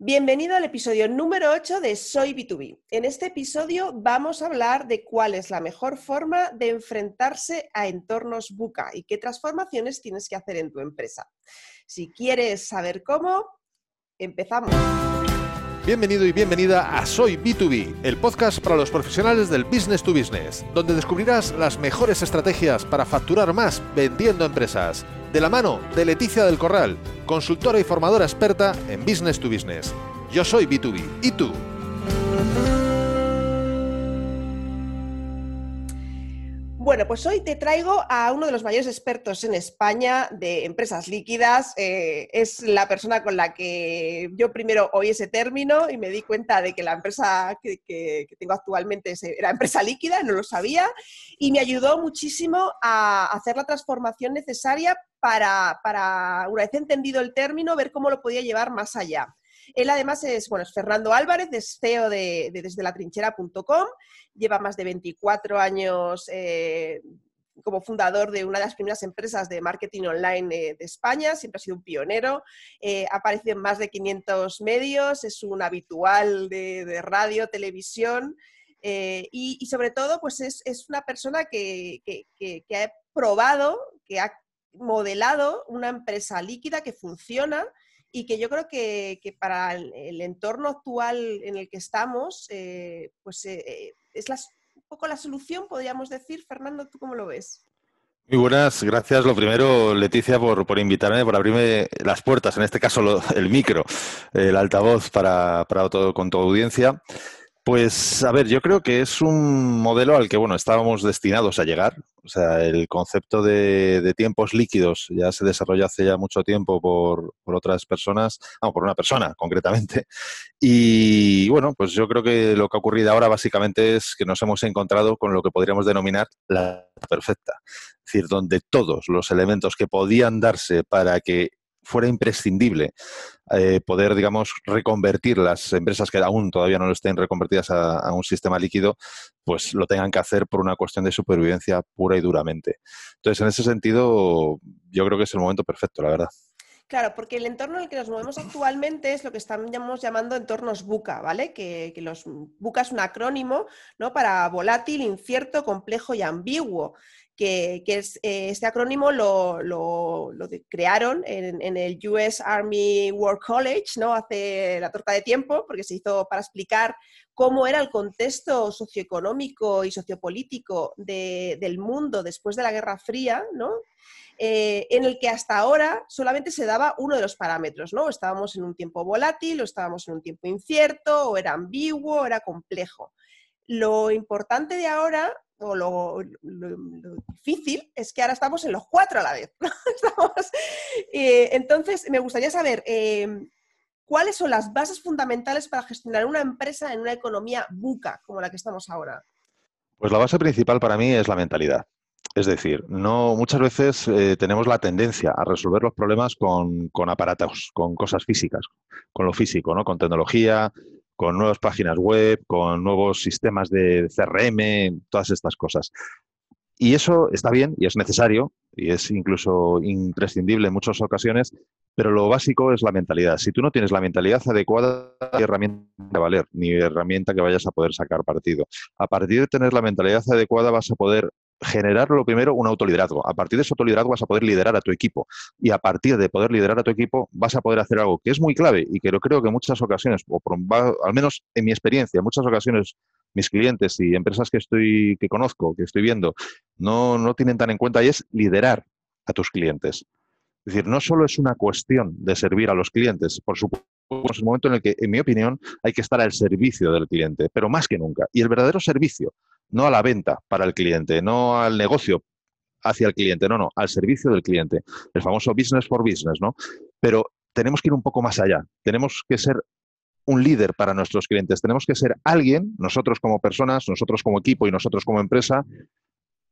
Bienvenido al episodio número 8 de Soy B2B. En este episodio vamos a hablar de cuál es la mejor forma de enfrentarse a entornos buca y qué transformaciones tienes que hacer en tu empresa. Si quieres saber cómo, empezamos. Bienvenido y bienvenida a Soy B2B, el podcast para los profesionales del business to business, donde descubrirás las mejores estrategias para facturar más vendiendo empresas de la mano de Leticia del Corral, consultora y formadora experta en Business to Business. Yo soy B2B. ¿Y tú? Bueno, pues hoy te traigo a uno de los mayores expertos en España de empresas líquidas. Eh, es la persona con la que yo primero oí ese término y me di cuenta de que la empresa que, tengo actualmente era empresa líquida, no lo sabía, y me ayudó muchísimo a hacer la transformación necesaria para, para, una vez entendido el término, ver cómo lo podía llevar más allá. Él además es, bueno, es Fernando Álvarez, es CEO de, desde la trinchera.com, lleva más de 24 años eh, como fundador de una de las primeras empresas de marketing online eh, de España, siempre ha sido un pionero, eh, ha aparecido en más de 500 medios, es un habitual de, radio, televisión. Y, sobre todo pues es, una persona que, que ha probado, que ha modelado una empresa líquida que funciona y que yo creo que, para el, entorno actual en el que estamos, eh, pues eh, eh, es un poco la solución, podríamos decir. Fernando, ¿tú cómo lo ves? Muy buenas, gracias. Lo primero, Leticia, por, por invitarme, por abrirme las puertas, en este caso el micro, el altavoz para, para todo, con tu audiencia. Pues a ver, yo creo que es un modelo al que bueno estábamos destinados a llegar. O sea, el concepto de, tiempos líquidos ya se desarrolló hace ya mucho tiempo por, otras personas, no, por una persona concretamente. Y bueno, pues yo creo que lo que ha ocurrido ahora básicamente es que nos hemos encontrado con lo que podríamos denominar la perfecta. Es decir, donde todos los elementos que podían darse para que fuera imprescindible eh, poder, digamos, reconvertir las empresas que aún todavía no lo estén reconvertidas a, un sistema líquido, pues lo tengan que hacer por una cuestión de supervivencia pura y duramente. Entonces, en ese sentido, yo creo que es el momento perfecto, la verdad. Claro, porque el entorno en el que nos movemos actualmente es lo que estamos llamando entornos buca, ¿vale? Que, los buca es un acrónimo ¿no? para volátil, incierto, complejo y ambiguo que, eh, este acrónimo lo, crearon en, el US Army War College, ¿no? Hace la torta de tiempo, porque se hizo para explicar cómo era el contexto socioeconómico y sociopolítico del mundo después de la Guerra Fría. Eh, en el que hasta ahora solamente se daba uno de los parámetros, ¿no? Estábamos en un tiempo volátil, o estábamos en un tiempo incierto, o era ambiguo, o era complejo. Lo importante de ahora o lo, difícil es que ahora estamos en los cuatro a la vez. Eh, entonces, me gustaría saber em, cuáles son las bases fundamentales para gestionar una empresa en una economía buca como la que estamos ahora. Pues la base principal para mí es la mentalidad. Es decir, no muchas veces eh, tenemos la tendencia a resolver los problemas con, con, aparatos, con cosas físicas, con lo físico, ¿no? Con tecnología, con nuevas páginas web, con nuevos sistemas de CRM, todas estas cosas. Y eso está bien y es necesario y es incluso imprescindible en muchas ocasiones, pero lo básico es la mentalidad. Si tú no tienes la mentalidad adecuada, hay herramienta que valer, ni herramienta que vayas a poder sacar partido. A partir de tener la mentalidad adecuada vas a poder generar lo primero un autoliderazgo. A partir de ese autoliderazgo vas a poder liderar a tu equipo. Y a partir de poder liderar a tu equipo vas a poder hacer algo que es muy clave y que lo creo que en muchas ocasiones, o al menos en mi experiencia, en muchas ocasiones mis clientes y empresas que estoy, que conozco, que estoy viendo, no, no tienen tan en cuenta y es liderar a tus clientes. Es decir, no solo es una cuestión de servir a los clientes, por supuesto, es un momento en el que, en mi opinión, hay que estar al servicio del cliente, pero más que nunca. Y el verdadero servicio no a la venta para el cliente, no al negocio hacia el cliente, no, no, al servicio del cliente. El famoso business for business, ¿no? Pero tenemos que ir un poco más allá. Tenemos que ser un líder para nuestros clientes. Tenemos que ser alguien, nosotros como personas, nosotros como equipo y nosotros como empresa,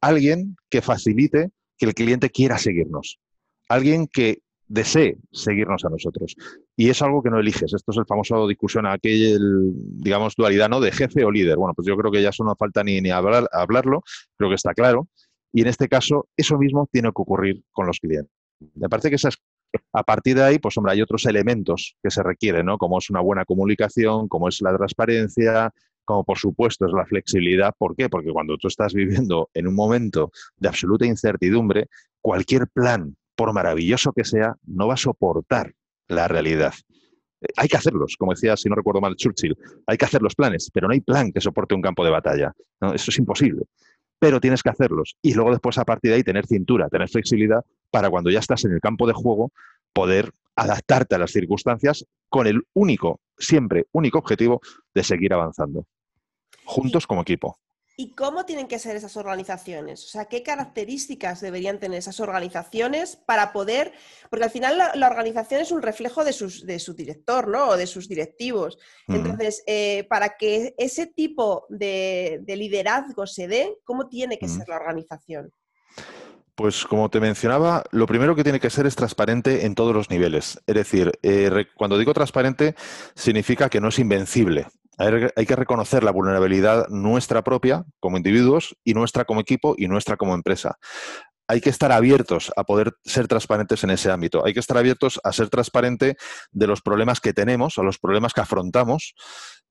alguien que facilite que el cliente quiera seguirnos. Alguien que desee seguirnos a nosotros. Y es algo que no eliges. Esto es el famoso discusión, aquel, digamos, dualidad, ¿no? De jefe o líder. Bueno, pues yo creo que ya eso no falta ni, ni hablar, hablarlo, creo que está claro. Y en este caso, eso mismo tiene que ocurrir con los clientes. Me parece que esa es A partir de ahí, pues hombre, hay otros elementos que se requieren, ¿no? Como es una buena comunicación, como es la transparencia, como por supuesto es la flexibilidad. ¿Por qué? Porque cuando tú estás viviendo en un momento de absoluta incertidumbre, cualquier plan, por maravilloso que sea, no va a soportar la realidad. Eh, hay que hacerlos, como decía, si no recuerdo mal, Churchill, hay que hacer los planes, pero no hay plan que soporte un campo de batalla. Eso es imposible. Pero tienes que hacerlos. Y luego después, a partir de ahí, tener cintura, tener flexibilidad para cuando ya estás en el campo de juego, poder adaptarte a las circunstancias con el único, siempre único objetivo de seguir avanzando, juntos como equipo. ¿Y cómo tienen que ser esas organizaciones? O sea, ¿qué características deberían tener esas organizaciones para poder, porque al final la, organización es un reflejo de, de, su director, ¿no? O de sus directivos. Entonces, eh, para que ese tipo de, liderazgo se dé, ¿cómo tiene que ser la organización? Pues como te mencionaba, lo primero que tiene que ser es transparente en todos los niveles. Es decir, eh, cuando digo transparente, significa que no es invencible. Hay que reconocer la vulnerabilidad nuestra propia como individuos y nuestra como equipo y nuestra como empresa. Hay que estar abiertos a poder ser transparentes en ese ámbito. Hay que estar abiertos a ser transparente de los problemas que tenemos, a los problemas que afrontamos,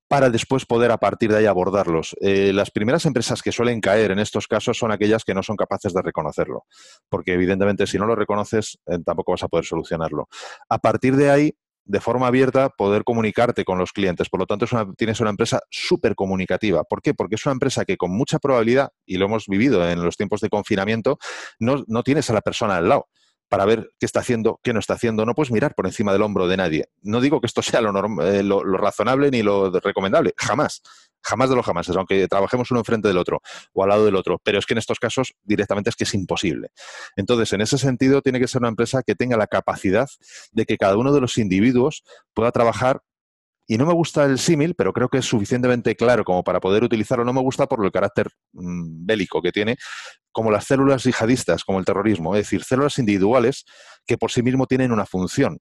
para después poder a partir de ahí abordarlos. Eh, las primeras empresas que suelen caer en estos casos son aquellas que no son capaces de reconocerlo, porque evidentemente si no lo reconoces eh, tampoco vas a poder solucionarlo. A partir de ahí, de forma abierta poder comunicarte con los clientes. Por lo tanto, tienes una empresa súper comunicativa. ¿Por qué? Porque es una empresa que con mucha probabilidad, y lo hemos vivido en los tiempos de confinamiento, no tienes a la persona al lado para ver qué está haciendo, qué no está haciendo. No puedes mirar por encima del hombro de nadie. No digo que esto sea lo, eh, lo, razonable ni lo recomendable, jamás. Jamás de los jamás, aunque trabajemos uno enfrente del otro o al lado del otro. Pero es que en estos casos directamente es que es imposible. Entonces, en ese sentido, tiene que ser una empresa que tenga la capacidad de que cada uno de los individuos pueda trabajar y no me gusta el símil, pero creo que es suficientemente claro como para poder utilizarlo. No me gusta por el carácter mm, bélico que tiene, como las células yihadistas, como el terrorismo. Es decir, células individuales que por sí mismo tienen una función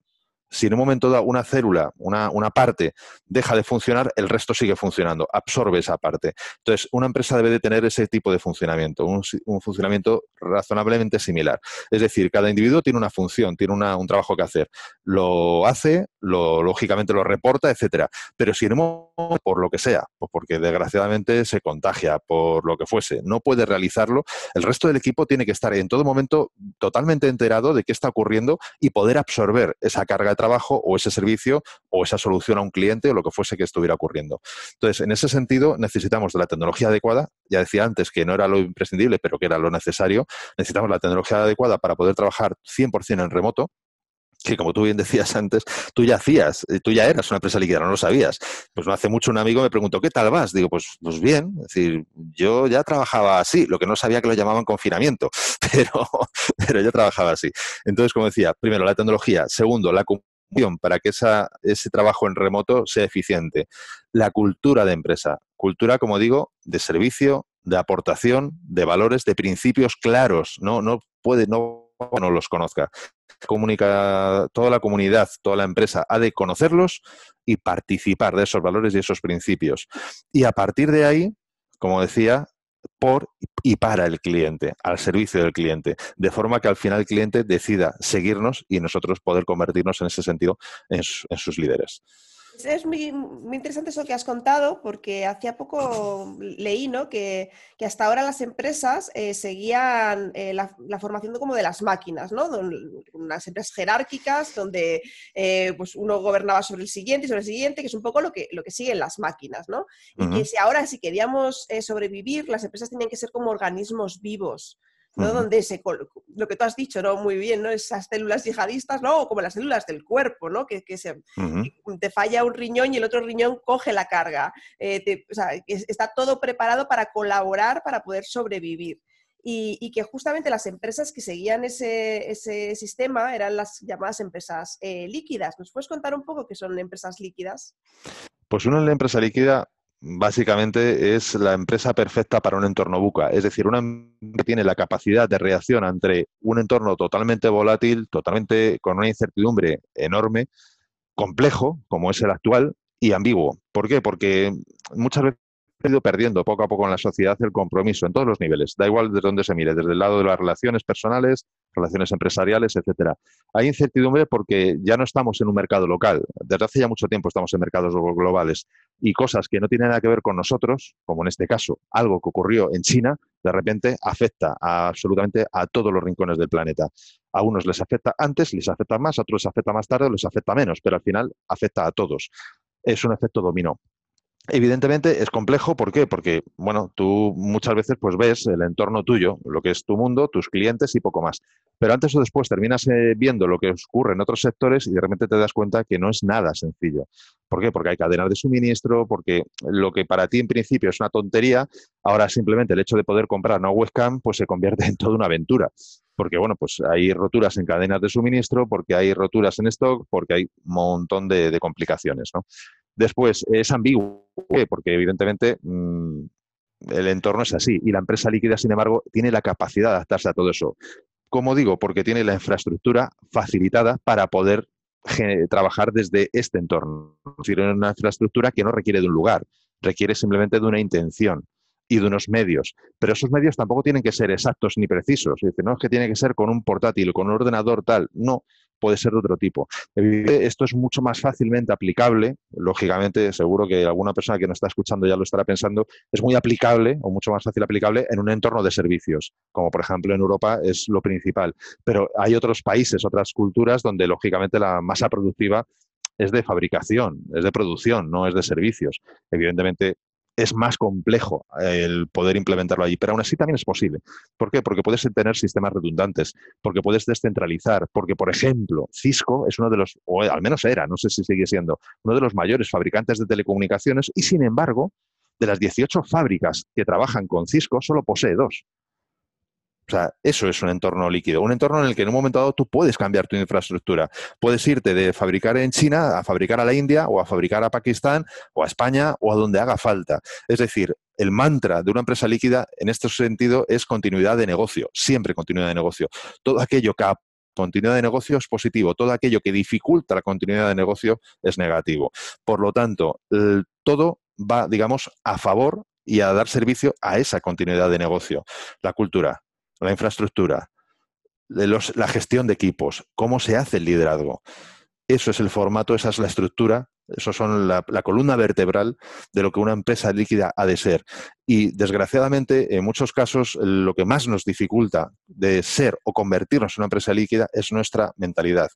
si en un momento dado una célula, una, parte, deja de funcionar, el resto sigue funcionando, absorbe esa parte. Entonces, una empresa debe de tener ese tipo de funcionamiento, un, funcionamiento razonablemente similar. Es decir, cada individuo tiene una función, tiene un trabajo que hacer. Lo hace, lo, lógicamente lo reporta, etcétera. Pero si en momento, por lo que sea, pues porque desgraciadamente se contagia, por lo que fuese, no puede realizarlo, el resto del equipo tiene que estar en todo momento totalmente enterado de qué está ocurriendo y poder absorber esa carga trabajo o ese servicio o esa solución a un cliente o lo que fuese que estuviera ocurriendo. Entonces, en ese sentido, necesitamos de la tecnología adecuada. Ya decía antes que no era lo imprescindible, pero que era lo necesario. Necesitamos la tecnología adecuada para poder trabajar 100% en remoto, que como tú bien decías antes, tú ya hacías, eh, tú ya eras una empresa líquida, no lo sabías. Pues no hace mucho un amigo me preguntó, ¿qué tal vas? Digo, pues, pues bien, es decir, yo ya trabajaba así, lo que no sabía que lo llamaban confinamiento, pero, pero yo trabajaba así. Entonces, como decía, primero la tecnología, segundo, la para que esa, ese trabajo en remoto sea eficiente. La cultura de empresa. Cultura, como digo, de servicio, de aportación, de valores, de principios claros. No, no puede, no, no los conozca. Comunica, toda la comunidad, toda la empresa ha de conocerlos y participar de esos valores y esos principios. Y a partir de ahí, como decía, por y para el cliente, al servicio del cliente, de forma que al final el cliente decida seguirnos y nosotros poder convertirnos en ese sentido en, sus líderes. Es muy, interesante eso que has contado, porque hacía poco leí ¿no? que, hasta ahora las empresas eh, seguían eh, la, formación como de las máquinas, ¿no? unas empresas jerárquicas donde eh, pues uno gobernaba sobre el siguiente y sobre el siguiente, que es un poco lo que, lo que siguen las máquinas. ¿no? Y que si ahora, si queríamos sobrevivir, las empresas tenían que ser como organismos vivos. ¿No? Donde se, lo que tú has dicho, ¿no? Muy bien, ¿no? Esas células yihadistas, ¿no? como las células del cuerpo, ¿no? Que, se, te falla un riñón y el otro riñón coge la carga. Eh, o sea, está todo preparado para colaborar, para poder sobrevivir. Y, que justamente las empresas que seguían ese, ese sistema eran las llamadas empresas eh, líquidas. ¿Nos puedes contar un poco qué son empresas líquidas? Pues una empresa líquida básicamente es la empresa perfecta para un entorno buca. Es decir, una que tiene la capacidad de reacción ante un entorno totalmente volátil, totalmente con una incertidumbre enorme, complejo, como es el actual, y ambiguo. ¿Por qué? Porque muchas veces ido perdiendo poco a poco en la sociedad el compromiso en todos los niveles, da igual desde dónde se mire, desde el lado de las relaciones personales, relaciones empresariales, etcétera. Hay incertidumbre porque ya no estamos en un mercado local. Desde hace ya mucho tiempo estamos en mercados globales y cosas que no tienen nada que ver con nosotros, como en este caso algo que ocurrió en China, de repente afecta absolutamente a todos los rincones del planeta. A unos les afecta antes, les afecta más, a otros les afecta más tarde les afecta menos, pero al final afecta a todos. Es un efecto dominó. Evidentemente es complejo, ¿por qué? Porque, bueno, tú muchas veces pues ves el entorno tuyo, lo que es tu mundo, tus clientes y poco más. Pero antes o después terminas eh, viendo lo que ocurre en otros sectores y de repente te das cuenta que no es nada sencillo. ¿Por qué? Porque hay cadenas de suministro, porque lo que para ti en principio es una tontería, ahora simplemente el hecho de poder comprar una webcam pues se convierte en toda una aventura. Porque, bueno, pues hay roturas en cadenas de suministro, porque hay roturas en stock, porque hay un montón de, de complicaciones, ¿no? Después, es ambiguo, porque evidentemente mm, el entorno es así y la empresa líquida, sin embargo, tiene la capacidad de adaptarse a todo eso. Como digo, porque tiene la infraestructura facilitada para poder trabajar desde este entorno. Es decir, una infraestructura que no requiere de un lugar, requiere simplemente de una intención y de unos medios. Pero esos medios tampoco tienen que ser exactos ni precisos. Dice, no es que tiene que ser con un portátil, con un ordenador tal. No, puede ser de otro tipo. Esto es mucho más fácilmente aplicable, lógicamente, seguro que alguna persona que nos está escuchando ya lo estará pensando, es muy aplicable o mucho más fácil aplicable en un entorno de servicios, como por ejemplo en Europa es lo principal. Pero hay otros países, otras culturas donde lógicamente la masa productiva es de fabricación, es de producción, no es de servicios. Evidentemente, es más complejo el poder implementarlo allí, pero aún así también es posible. ¿Por qué? Porque puedes tener sistemas redundantes, porque puedes descentralizar, porque, por ejemplo, Cisco es uno de los, o al menos era, no sé si sigue siendo, uno de los mayores fabricantes de telecomunicaciones y, sin embargo, de las 18 fábricas que trabajan con Cisco, solo posee dos. O sea, eso es un entorno líquido, un entorno en el que en un momento dado tú puedes cambiar tu infraestructura. Puedes irte de fabricar en China a fabricar a la India o a fabricar a Pakistán o a España o a donde haga falta. Es decir, el mantra de una empresa líquida en este sentido es continuidad de negocio, siempre continuidad de negocio. Todo aquello que continuidad de negocio es positivo, todo aquello que dificulta la continuidad de negocio es negativo. Por lo tanto, todo va, digamos, a favor y a dar servicio a esa continuidad de negocio. La cultura, la infraestructura, la gestión de equipos, cómo se hace el liderazgo. Eso es el formato, esa es la estructura eso son la, columna vertebral de lo que una empresa líquida ha de ser. Y desgraciadamente, en muchos casos, lo que más nos dificulta de ser o convertirnos en una empresa líquida es nuestra mentalidad.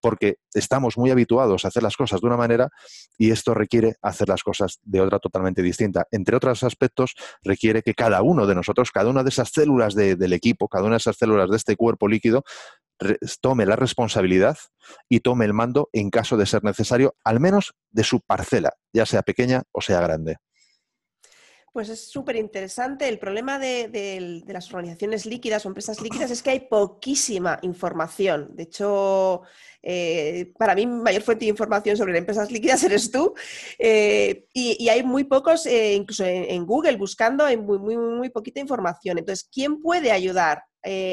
Porque estamos muy habituados a hacer las cosas de una manera y esto requiere hacer las cosas de otra totalmente distinta. Entre otros aspectos, requiere que cada uno de nosotros, cada una de esas células del equipo, cada una de esas células de este cuerpo líquido, tome la responsabilidad y tome el mando en caso de ser necesario, al menos de su parcela, ya sea pequeña o sea grande. Pues es súper interesante. El problema de, las organizaciones líquidas o empresas líquidas es que hay poquísima información. De hecho, eh, para mí, mayor fuente de información sobre empresas líquidas eres tú. Eh, y, hay muy pocos, eh, incluso en, Google, buscando, hay muy, muy, muy poquita información. Entonces, ¿quién puede ayudar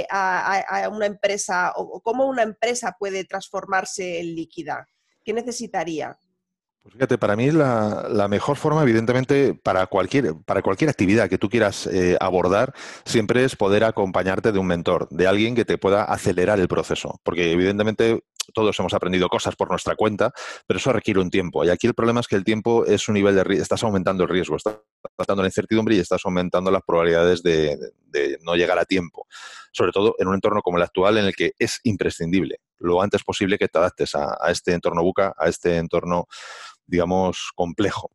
a, una empresa o cómo una empresa puede transformarse en líquida? ¿Qué necesitaría? Pues fíjate, para mí la, la, mejor forma, evidentemente, para cualquier, para cualquier actividad que tú quieras eh, abordar, siempre es poder acompañarte de un mentor, de alguien que te pueda acelerar el proceso. Porque evidentemente todos hemos aprendido cosas por nuestra cuenta, pero eso requiere un tiempo. Y aquí el problema es que el tiempo es un nivel de riesgo, estás aumentando el riesgo, estás aumentando la incertidumbre y estás aumentando las probabilidades de, no llegar a tiempo. Sobre todo en un entorno como el actual en el que es imprescindible lo antes posible que te adaptes a, a este entorno buca, a este entorno digamos, complejo.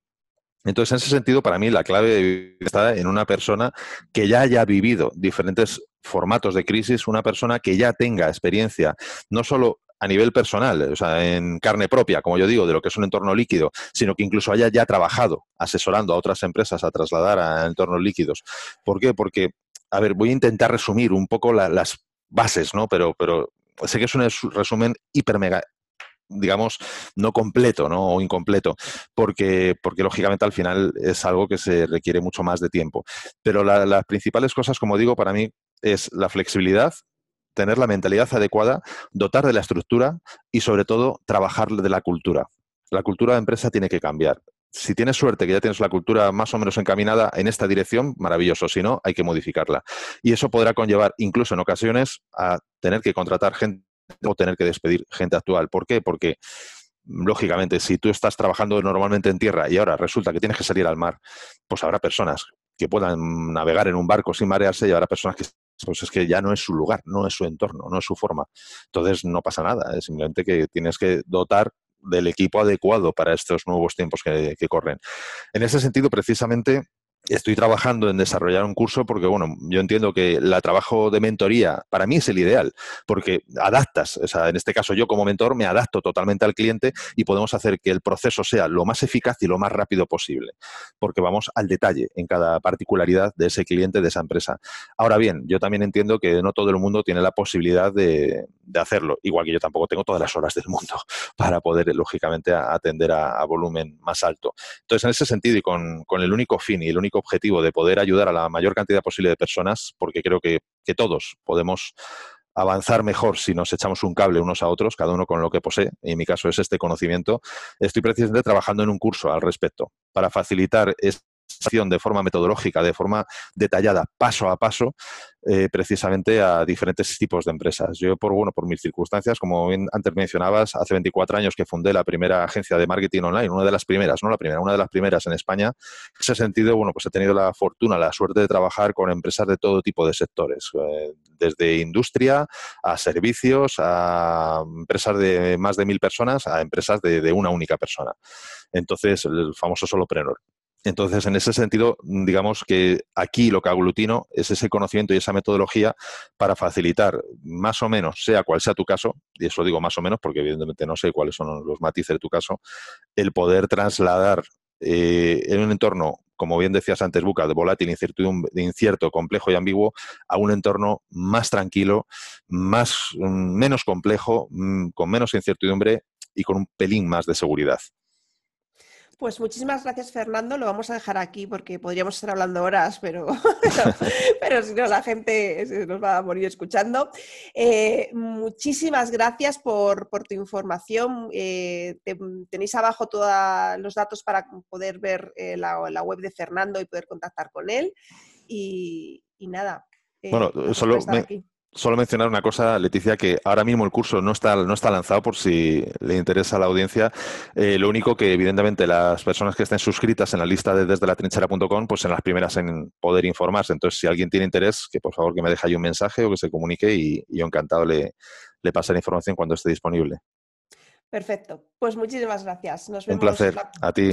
Entonces, en ese sentido, para mí la clave está en una persona que ya haya vivido diferentes formatos de crisis, una persona que ya tenga experiencia, no solo a nivel personal, o sea, en carne propia, como yo digo, de lo que es un entorno líquido, sino que incluso haya ya trabajado asesorando a otras empresas a trasladar a entornos líquidos. ¿Por qué? Porque, a ver, voy a intentar resumir un poco las bases, ¿no? Pero, pero sé que es un resumen hiper mega digamos, no completo ¿no? o incompleto, porque, porque lógicamente al final es algo que se requiere mucho más de tiempo. Pero las principales cosas, como digo, para mí es la flexibilidad, tener la mentalidad adecuada, dotar de la estructura y sobre todo trabajar de la cultura. La cultura de empresa tiene que cambiar. si tienes suerte que ya tienes la cultura más o menos encaminada en esta dirección, maravilloso. Si no, hay que modificarla. Y eso podrá conllevar, incluso en ocasiones, a tener que contratar gente o tener que despedir gente actual. ¿Por qué? Porque lógicamente, si tú estás trabajando normalmente en tierra y ahora resulta que tienes que salir al mar, pues habrá personas que puedan navegar en un barco sin marearse y habrá personas que pues es que ya no es su lugar, no es su entorno, no es su forma. Entonces no pasa nada, es simplemente que tienes que dotar del equipo adecuado para estos nuevos tiempos que, que corren. En ese sentido, precisamente, estoy trabajando en desarrollar un curso porque, bueno, yo entiendo que el trabajo de mentoría para mí es el ideal, porque adaptas, o sea, en este caso yo como mentor me adapto totalmente al cliente y podemos hacer que el proceso sea lo más eficaz y lo más rápido posible, porque vamos al detalle en cada particularidad de ese cliente, de esa empresa. Ahora bien, yo también entiendo que no todo el mundo tiene la posibilidad de, hacerlo, igual que yo tampoco tengo todas las horas del mundo para poder, lógicamente, atender a, volumen más alto. Entonces, en ese sentido y con, con el único fin y el único objetivo de poder ayudar a la mayor cantidad posible de personas, porque creo que, todos podemos avanzar mejor si nos echamos un cable unos a otros, cada uno con lo que posee, y en mi caso es este conocimiento, estoy precisamente trabajando en un curso al respecto para facilitar de forma metodológica, de forma detallada, paso a paso, eh, precisamente a diferentes tipos de empresas. Yo, por, bueno, por mis circunstancias, como antes mencionabas, hace 24 años que fundé la primera agencia de marketing online, una de las primeras, no la primera, una de las primeras en España. En ese sentido, bueno, pues he tenido la fortuna, la suerte de trabajar con empresas de todo tipo de sectores, eh, desde industria a servicios, a empresas de más de mil personas, a empresas de, una única persona. Entonces, el famoso solopreneur. Entonces, en ese sentido, digamos que aquí lo que aglutino es ese conocimiento y esa metodología para facilitar, más o menos, sea cual sea tu caso, y eso digo más o menos porque evidentemente no sé cuáles son los matices de tu caso, el poder trasladar eh, en un entorno, como bien decías antes, Buca, de volátil, incierto, complejo y ambiguo, a un entorno más tranquilo, más, mm, menos complejo, mm, con menos incertidumbre y con un pelín más de seguridad. Pues muchísimas gracias, Fernando. Lo vamos a dejar aquí porque podríamos estar hablando horas, pero, pero, si no, la gente nos va a morir escuchando. Eh, muchísimas gracias por, tu información. Eh, tenéis abajo todos los datos para poder ver eh, la, web de Fernando y poder contactar con él. Y, nada. bueno, solo Solo mencionar una cosa, Leticia, que ahora mismo el curso no está, no está lanzado por si le interesa a la audiencia. Eh, lo único que, evidentemente, las personas que estén suscritas en la lista de desde la trinchera.com, pues en las primeras en poder informarse. Entonces, si alguien tiene interés, que por favor que me deje ahí un mensaje o que se comunique y, yo encantado le, le la información cuando esté disponible. Perfecto. Pues muchísimas gracias. Nos vemos. Un placer. A ti